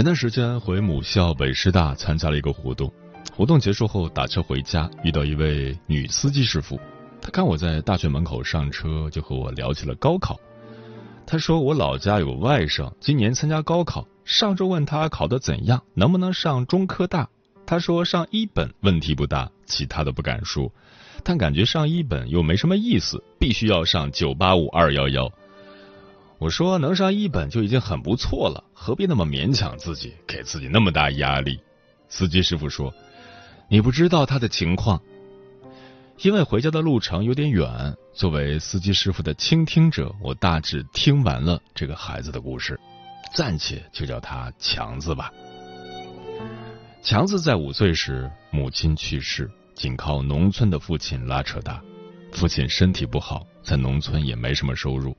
前段时间回母校北师大参加了一个活动，活动结束后打车回家，遇到一位女司机师傅。她看我在大学门口上车，就和我聊起了高考。她说我老家有外甥，今年参加高考，上周问他考得怎样，能不能上中科大。他说上一本问题不大，其他的不敢说，但感觉上一本又没什么意思，必须要上九八五二幺幺。我说能上一本就已经很不错了，何必那么勉强自己，给自己那么大压力？司机师傅说：“你不知道他的情况，因为回家的路程有点远。作为司机师傅的倾听者，我大致听完了这个孩子的故事，暂且就叫他强子吧。强子在五岁时母亲去世，仅靠农村的父亲拉扯大。父亲身体不好，在农村也没什么收入。”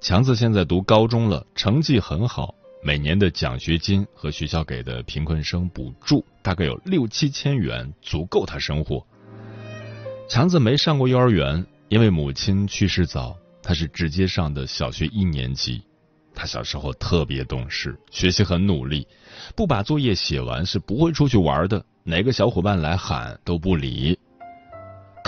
强子现在读高中了，成绩很好，每年的奖学金和学校给的贫困生补助大概有六七千元，足够他生活。强子没上过幼儿园，因为母亲去世早，他是直接上的小学一年级。他小时候特别懂事，学习很努力，不把作业写完是不会出去玩的，哪个小伙伴来喊都不理。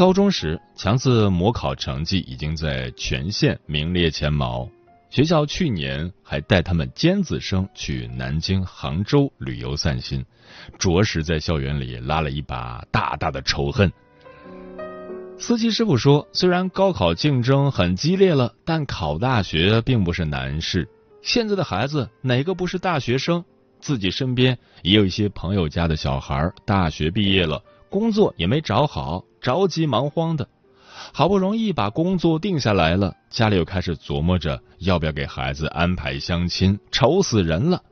高中时，强子模考成绩已经在全县名列前茅。学校去年还带他们尖子生去南京、杭州旅游散心，着实在校园里拉了一把大大的仇恨。司机师傅说，虽然高考竞争很激烈了，但考大学并不是难事。现在的孩子哪个不是大学生？自己身边也有一些朋友家的小孩，大学毕业了。工作也没找好，着急忙慌的，好不容易把工作定下来了，家里又开始琢磨着要不要给孩子安排相亲，愁死人了。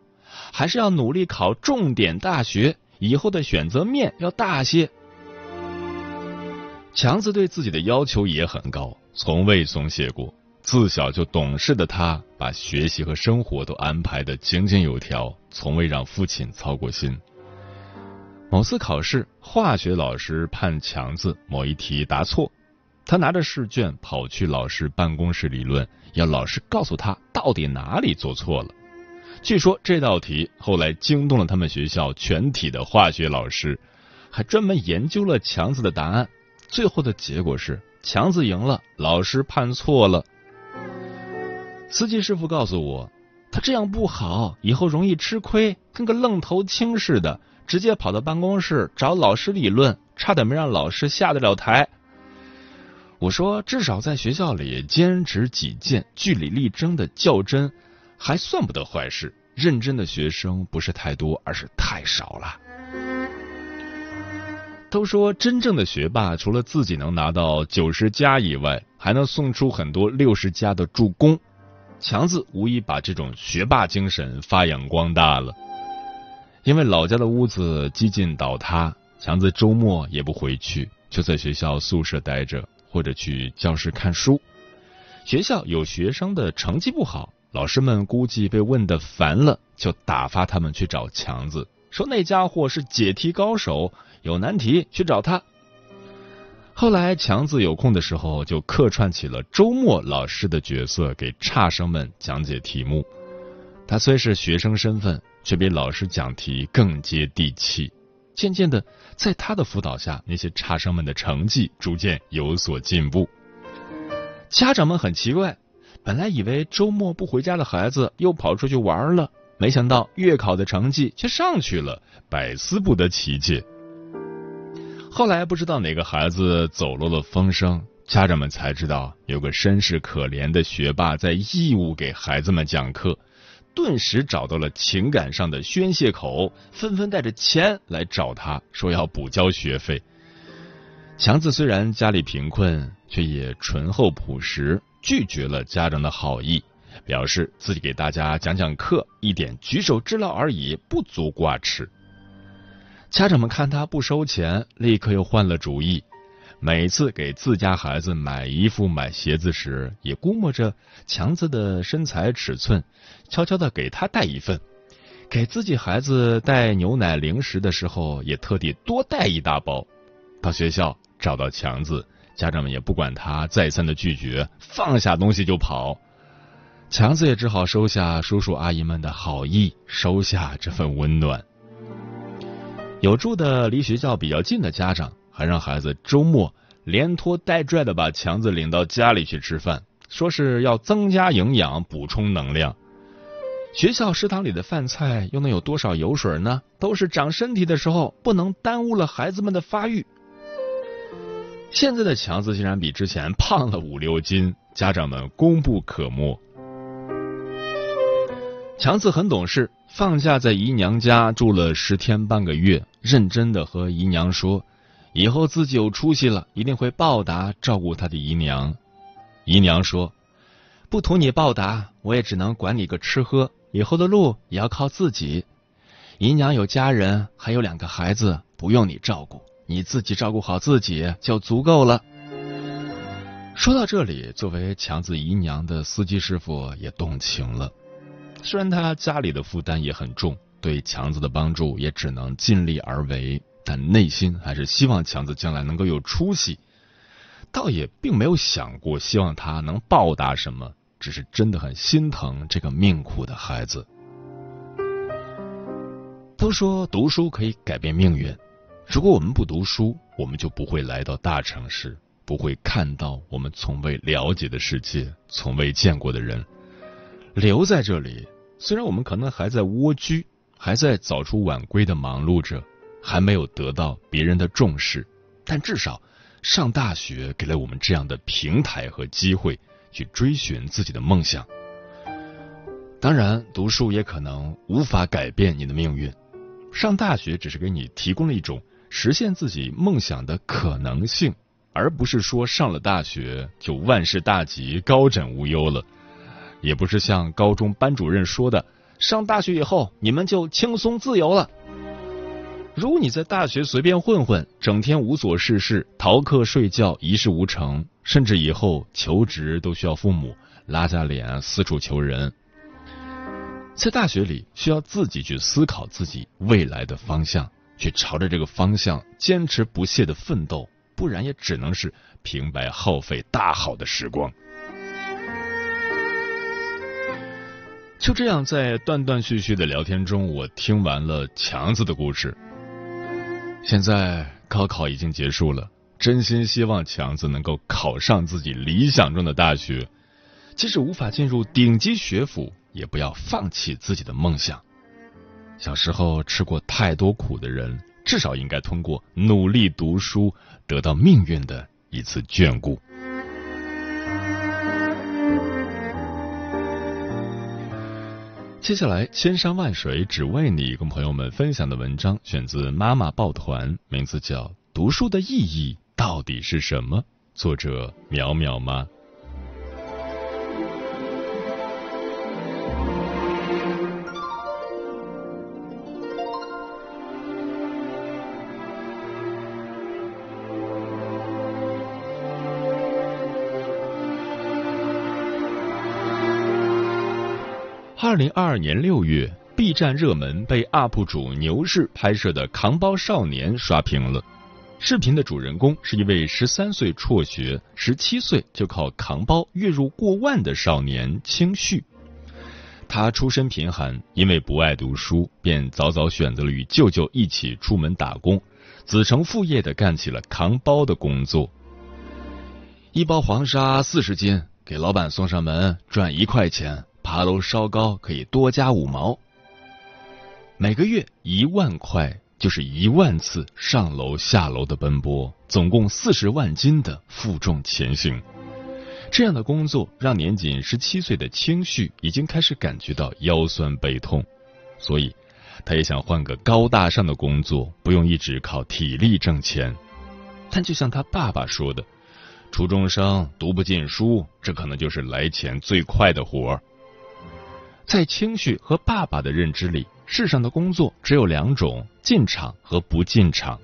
还是要努力考重点大学，以后的选择面要大些。强子对自己的要求也很高，从未松懈过。自小就懂事的他，把学习和生活都安排的井井有条，从未让父亲操过心。某次考试，化学老师判强子某一题答错，他拿着试卷跑去老师办公室理论，要老师告诉他到底哪里做错了。据说这道题后来惊动了他们学校全体的化学老师，还专门研究了强子的答案。最后的结果是强子赢了，老师判错了。司机师傅告诉我，他这样不好，以后容易吃亏，跟个愣头青似的。直接跑到办公室找老师理论，差点没让老师下得了台。我说，至少在学校里坚持己见、据理力争的较真，还算不得坏事。认真的学生不是太多，而是太少了。都说真正的学霸，除了自己能拿到九十加以外，还能送出很多六十加的助攻。强子无疑把这种学霸精神发扬光大了。因为老家的屋子几近倒塌，强子周末也不回去，就在学校宿舍待着，或者去教室看书。学校有学生的成绩不好，老师们估计被问的烦了，就打发他们去找强子，说那家伙是解题高手，有难题去找他。后来强子有空的时候，就客串起了周末老师的角色，给差生们讲解题目。他虽是学生身份。却比老师讲题更接地气。渐渐的，在他的辅导下，那些差生们的成绩逐渐有所进步。家长们很奇怪，本来以为周末不回家的孩子又跑出去玩了，没想到月考的成绩却上去了，百思不得其解。后来不知道哪个孩子走漏了风声，家长们才知道有个身世可怜的学霸在义务给孩子们讲课，顿时找到了情感上的宣泄口，纷纷带着钱来找他说要补交学费。强子虽然家里贫困，却也醇厚朴实，拒绝了家长的好意，表示自己给大家讲讲课，一点举手之劳而已，不足挂齿。家长们看他不收钱，立刻又换了主意。每次给自家孩子买衣服、买鞋子时，也估摸着强子的身材尺寸，悄悄的给他带一份。给自己孩子带牛奶、零食的时候，也特地多带一大包。到学校找到强子，家长们也不管他再三的拒绝，放下东西就跑。强子也只好收下叔叔阿姨们的好意，收下这份温暖。有住的离学校比较近的家长，还让孩子周末连拖带拽的把强子领到家里去吃饭，说是要增加营养、补充能量。学校食堂里的饭菜又能有多少油水呢？都是长身体的时候，不能耽误了孩子们的发育。现在的强子竟然比之前胖了五六斤，家长们功不可没。强子很懂事。放假在姨娘家住了十天半个月，认真的和姨娘说，以后自己有出息了，一定会报答照顾他的姨娘。姨娘说，不图你报答，我也只能管你个吃喝，以后的路也要靠自己。姨娘有家人，还有两个孩子，不用你照顾，你自己照顾好自己就足够了。说到这里，作为强子姨娘的司机师傅也动情了。虽然他家里的负担也很重，对强子的帮助也只能尽力而为，但内心还是希望强子将来能够有出息。倒也并没有想过希望他能报答什么，只是真的很心疼这个命苦的孩子。都说读书可以改变命运，如果我们不读书，我们就不会来到大城市，不会看到我们从未了解的世界，从未见过的人。留在这里，虽然我们可能还在蜗居，还在早出晚归的忙碌着，还没有得到别人的重视，但至少上大学给了我们这样的平台和机会，去追寻自己的梦想。当然，读书也可能无法改变你的命运，上大学只是给你提供了一种实现自己梦想的可能性，而不是说上了大学就万事大吉、高枕无忧了。也不是像高中班主任说的，上大学以后你们就轻松自由了。如果你在大学随便混混，整天无所事事，逃课睡觉，一事无成，甚至以后求职都需要父母拉下脸四处求人，在大学里需要自己去思考自己未来的方向，去朝着这个方向坚持不懈的奋斗，不然也只能是平白耗费大好的时光。就这样，在断断续续的聊天中，我听完了强子的故事。现在高考已经结束了，真心希望强子能够考上自己理想中的大学，即使无法进入顶级学府，也不要放弃自己的梦想。小时候吃过太多苦的人，至少应该通过努力读书，得到命运的一次眷顾。接下来，千山万水只为你，跟朋友们分享的文章选自妈妈抱团，名字叫《读书的意义到底是什么》，作者淼淼妈。零二二年六月，B 站热门被 UP 主牛氏拍摄的扛包少年刷屏了。视频的主人公是一位十三岁辍学、十七岁就靠扛包月入过万的少年清旭。他出身贫寒，因为不爱读书，便早早选择了与舅舅一起出门打工，子承父业的干起了扛包的工作。一包黄沙四十斤，给老板送上门赚一块钱，爬楼稍高可以多加五毛。每个月一万块，就是一万次上楼下楼的奔波，总共四十万斤的负重前行。这样的工作让年仅十七岁的清旭已经开始感觉到腰酸背痛，所以他也想换个高大上的工作，不用一直靠体力挣钱。但就像他爸爸说的。初中生读不进书，这可能就是来钱最快的活儿。在清旭和爸爸的认知里，世上的工作只有两种：进厂和不进厂。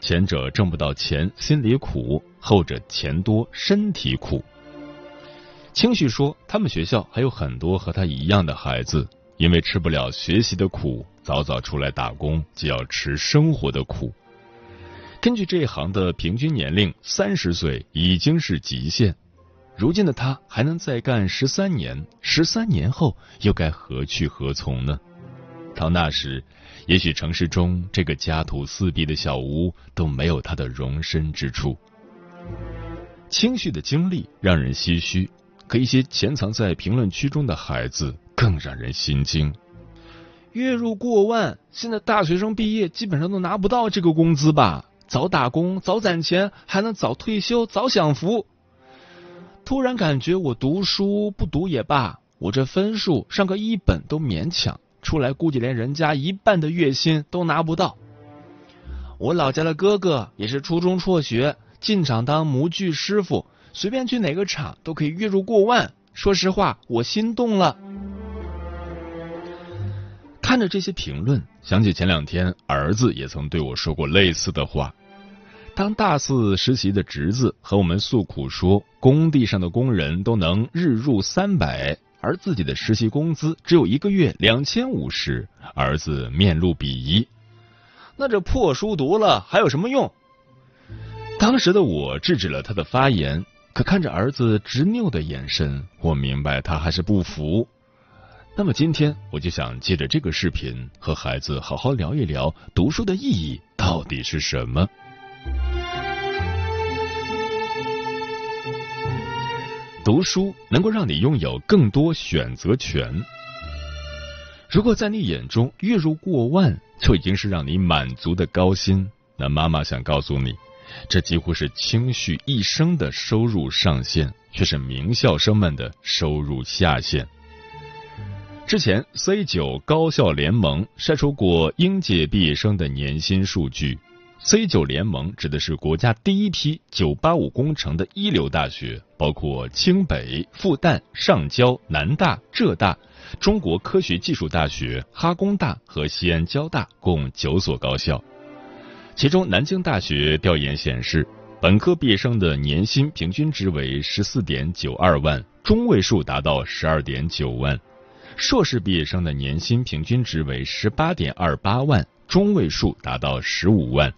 前者挣不到钱，心里苦；后者钱多，身体苦。清旭说，他们学校还有很多和他一样的孩子，因为吃不了学习的苦，早早出来打工，就要吃生活的苦。根据这一行的平均年龄，三十岁已经是极限。如今的他还能再干十三年，十三年后又该何去何从呢？到那时，也许城市中这个家徒四壁的小屋都没有他的容身之处。清绪的经历让人唏嘘，可一些潜藏在评论区中的孩子更让人心惊。月入过万，现在大学生毕业基本上都拿不到这个工资吧？早打工，早攒钱，还能早退休，早享福。突然感觉我读书不读也罢，我这分数上个一本都勉强，出来估计连人家一半的月薪都拿不到。我老家的哥哥也是初中辍学，进厂当模具师傅，随便去哪个厂都可以月入过万。说实话，我心动了。看着这些评论，想起前两天儿子也曾对我说过类似的话。当大四实习的侄子和我们诉苦说，工地上的工人都能日入三百，而自己的实习工资只有一个月两千五时，儿子面露鄙夷：“那这破书读了还有什么用？”当时的我制止了他的发言，可看着儿子执拗的眼神，我明白他还是不服。那么今天我就想借着这个视频和孩子好好聊一聊读书的意义到底是什么。读书能够让你拥有更多选择权。如果在你眼中月入过万就已经是让你满足的高薪，那妈妈想告诉你，这几乎是清绪一生的收入上限，却是名校生们的收入下限。之前，C 九高校联盟晒出过应届毕业生的年薪数据。C 九联盟指的是国家第一批“九八五”工程的一流大学，包括清北、复旦、上交、南大、浙大、中国科学技术大学、哈工大和西安交大，共九所高校。其中，南京大学调研显示，本科毕业生的年薪平均值为十四点九二万，中位数达到十二点九万。硕士毕业生的年薪平均值为十八点二八万，中位数达到十五万；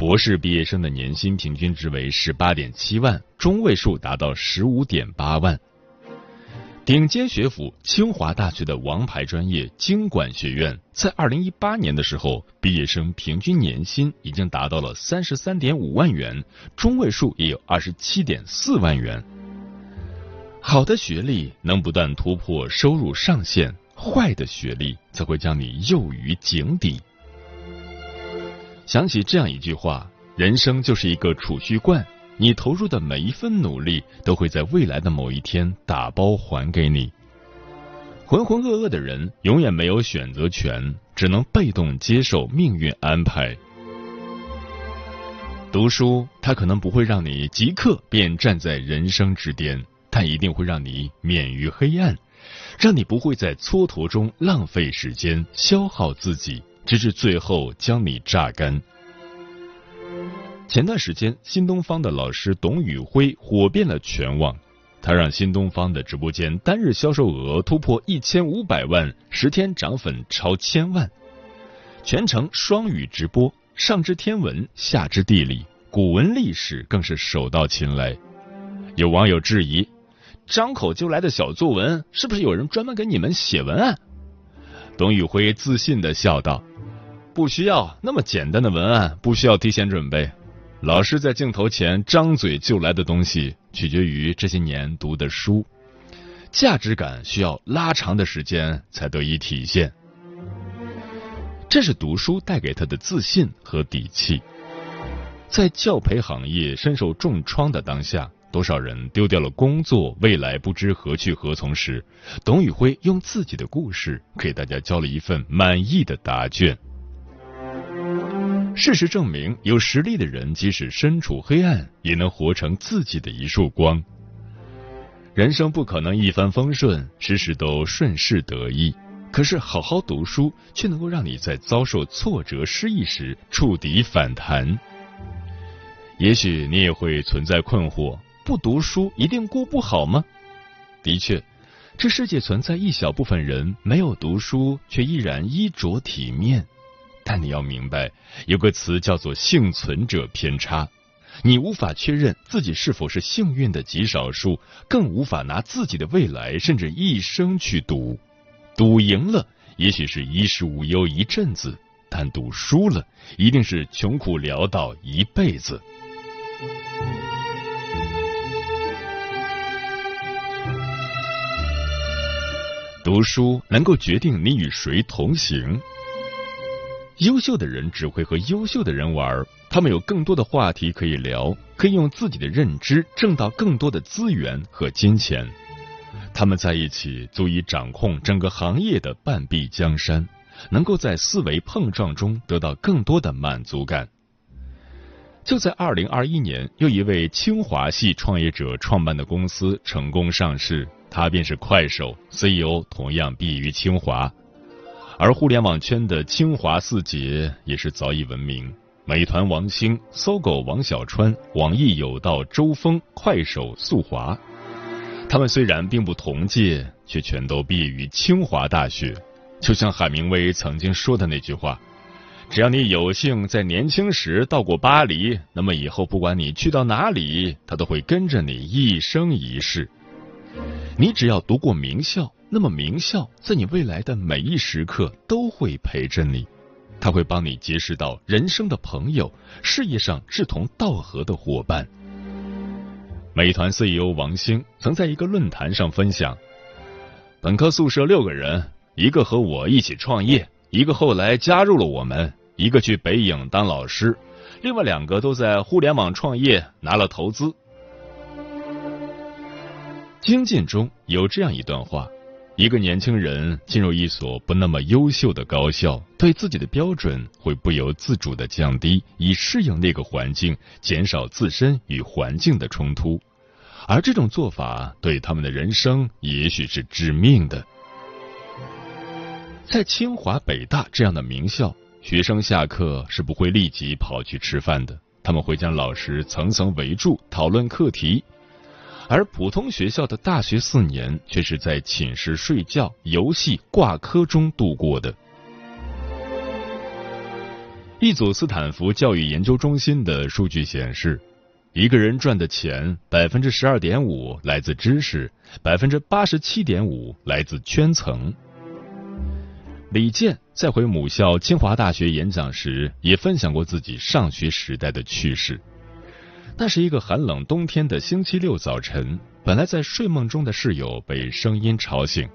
博士毕业生的年薪平均值为十八点七万，中位数达到十五点八万。顶尖学府清华大学的王牌专业经管学院，在二零一八年的时候，毕业生平均年薪已经达到了三十三点五万元，中位数也有二十七点四万元。好的学历能不断突破收入上限，坏的学历则会将你诱于井底。想起这样一句话：人生就是一个储蓄罐，你投入的每一分努力，都会在未来的某一天打包还给你。浑浑噩噩的人永远没有选择权，只能被动接受命运安排。读书，它可能不会让你即刻便站在人生之巅。但一定会让你免于黑暗，让你不会在蹉跎中浪费时间、消耗自己，直至最后将你榨干。前段时间，新东方的老师董宇辉火遍了全网，他让新东方的直播间单日销售额突破一千五百万，十天涨粉超千万，全程双语直播，上知天文，下知地理，古文历史更是手到擒来。有网友质疑。张口就来的小作文，是不是有人专门给你们写文案？董宇辉自信的笑道：“不需要那么简单的文案，不需要提前准备。老师在镜头前张嘴就来的东西，取决于这些年读的书。价值感需要拉长的时间才得以体现。这是读书带给他的自信和底气。在教培行业深受重创的当下，多少人丢掉了工作，未来不知何去何从时，董宇辉用自己的故事给大家交了一份满意的答卷。事实证明，有实力的人即使身处黑暗，也能活成自己的一束光。人生不可能一帆风顺，时时都顺势得意。可是，好好读书却能够让你在遭受挫折、失意时触底反弹。也许你也会存在困惑：不读书一定过不好吗？的确，这世界存在一小部分人没有读书，却依然衣着体面。但你要明白，有个词叫做幸存者偏差。你无法确认自己是否是幸运的极少数，更无法拿自己的未来甚至一生去赌。赌赢了，也许是衣食无忧一阵子；但赌输了，一定是穷苦潦倒一辈子。读书能够决定你与谁同行。优秀的人只会和优秀的人玩，他们有更多的话题可以聊，可以用自己的认知挣到更多的资源和金钱。他们在一起，足以掌控整个行业的半壁江山，能够在思维碰撞中得到更多的满足感。就在二零二一年，又一位清华系创业者创办的公司成功上市，他便是快手 CEO，同样毕业于清华。而互联网圈的清华四杰也是早已闻名：美团王兴、搜狗王小川、网易有道周峰、快手速滑。他们虽然并不同届，却全都毕业于清华大学。就像海明威曾经说的那句话：“只要你有幸在年轻时到过巴黎，那么以后不管你去到哪里，他都会跟着你一生一世。你只要读过名校，那么名校在你未来的每一时刻都会陪着你，他会帮你结识到人生的朋友，事业上志同道合的伙伴。”美团 CEO 王兴曾在一个论坛上分享：本科宿舍六个人，一个和我一起创业，一个后来加入了我们，一个去北影当老师，另外两个都在互联网创业拿了投资。精进中有这样一段话：一个年轻人进入一所不那么优秀的高校，对自己的标准会不由自主的降低，以适应那个环境，减少自身与环境的冲突。而这种做法对他们的人生也许是致命的。在清华、北大这样的名校，学生下课是不会立即跑去吃饭的，他们会将老师层层围住讨论课题；而普通学校的大学四年却是在寝室睡觉、游戏、挂科中度过的。一组斯坦福教育研究中心的数据显示。一个人赚的钱，百分之十二点五来自知识，百分之八十七点五来自圈层。李健在回母校清华大学演讲时，也分享过自己上学时代的趣事。那是一个寒冷冬天的星期六早晨，本来在睡梦中的室友被声音吵醒，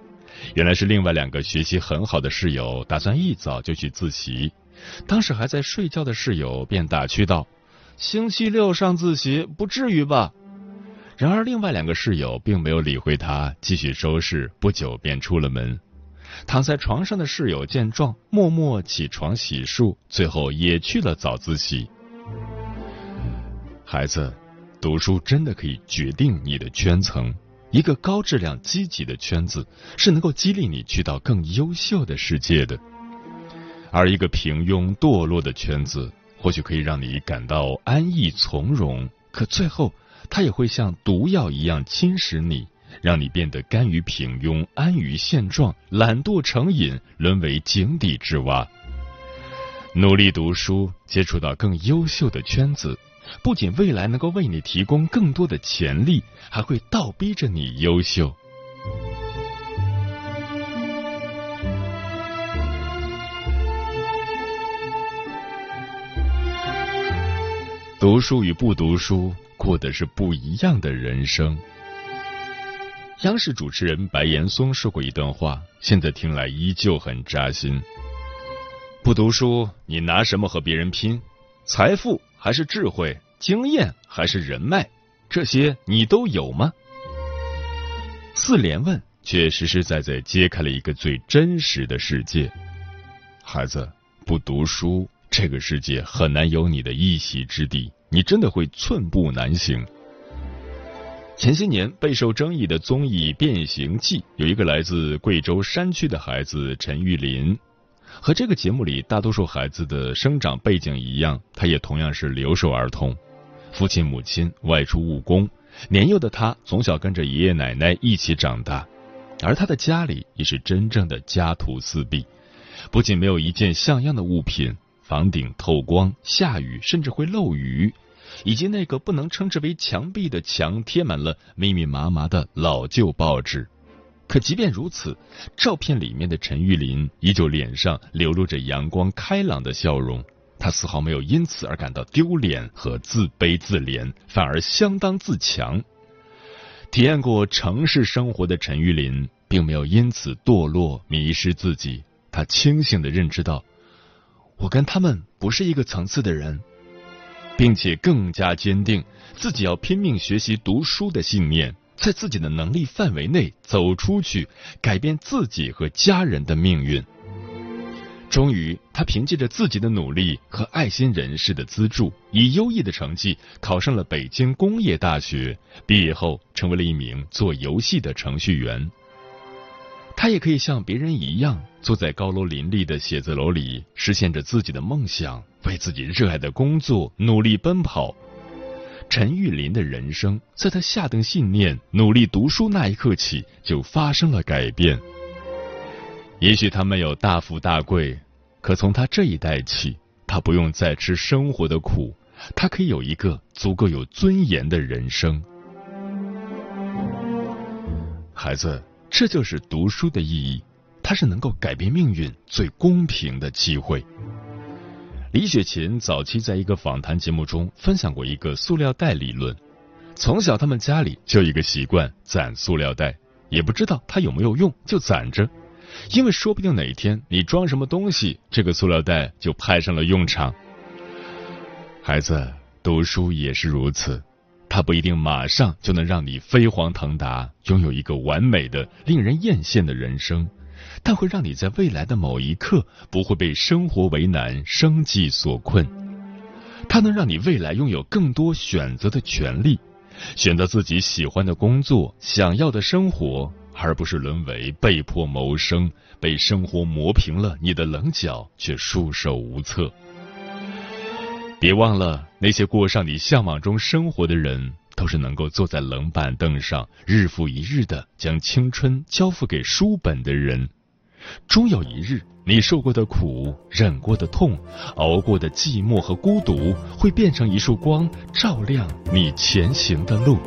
原来是另外两个学习很好的室友打算一早就去自习，当时还在睡觉的室友便打趣道。星期六上自习不至于吧？然而，另外两个室友并没有理会他，继续收拾。不久便出了门。躺在床上的室友见状，默默起床洗漱，最后也去了早自习。孩子，读书真的可以决定你的圈层。一个高质量、积极的圈子，是能够激励你去到更优秀的世界的；而一个平庸、堕落的圈子。或许可以让你感到安逸从容，可最后它也会像毒药一样侵蚀你，让你变得甘于平庸、安于现状、懒惰成瘾，沦为井底之蛙。努力读书，接触到更优秀的圈子，不仅未来能够为你提供更多的潜力，还会倒逼着你优秀。读书与不读书，过的是不一样的人生。央视主持人白岩松说过一段话，现在听来依旧很扎心。不读书，你拿什么和别人拼？财富还是智慧？经验还是人脉？这些你都有吗？四连问却实实在在揭开了一个最真实的世界。孩子，不读书，这个世界很难有你的一席之地，你真的会寸步难行。前些年备受争议的综艺《变形记》，有一个来自贵州山区的孩子陈玉林。和这个节目里大多数孩子的生长背景一样，他也同样是留守儿童，父亲母亲外出务工，年幼的他从小跟着爷爷奶奶一起长大，而他的家里也是真正的家徒四壁，不仅没有一件像样的物品，房顶透光，下雨甚至会漏雨，以及那个不能称之为墙壁的墙贴满了密密麻麻的老旧报纸。可即便如此，照片里面的陈玉林依旧脸上流露着阳光开朗的笑容，他丝毫没有因此而感到丢脸和自卑自怜，反而相当自强。体验过城市生活的陈玉林，并没有因此堕落迷失自己，他清醒的认知到，我跟他们不是一个层次的人，并且更加坚定自己要拼命学习读书的信念。在自己的能力范围内走出去，改变自己和家人的命运。终于，他凭借着自己的努力和爱心人士的资助，以优异的成绩考上了北京工业大学。毕业后，成为了一名做游戏的程序员。他也可以像别人一样，坐在高楼林立的写字楼里，实现着自己的梦想，为自己热爱的工作努力奔跑。陈玉林的人生，在他下定信念努力读书那一刻起，就发生了改变。也许他没有大富大贵，可从他这一代起，他不用再吃生活的苦，他可以有一个足够有尊严的人生。孩子，这就是读书的意义，它是能够改变命运最公平的机会。李雪琴早期在一个访谈节目中分享过一个塑料袋理论。从小他们家里就一个习惯攒塑料袋，也不知道它有没有用，就攒着，因为说不定哪天你装什么东西，这个塑料袋就派上了用场。孩子读书也是如此，它不一定马上就能让你飞黄腾达，拥有一个完美的、令人艳羡的人生。但会让你在未来的某一刻不会被生活为难、生计所困。它能让你未来拥有更多选择的权利，选择自己喜欢的工作、想要的生活，而不是沦为被迫谋生、被生活磨平了你的棱角却束手无策。别忘了，那些过上你向往中生活的人，都是能够坐在冷板凳上，日复一日的将青春交付给书本的人。终有一日，你受过的苦、忍过的痛、熬过的寂寞和孤独，会变成一束光，照亮你前行的路。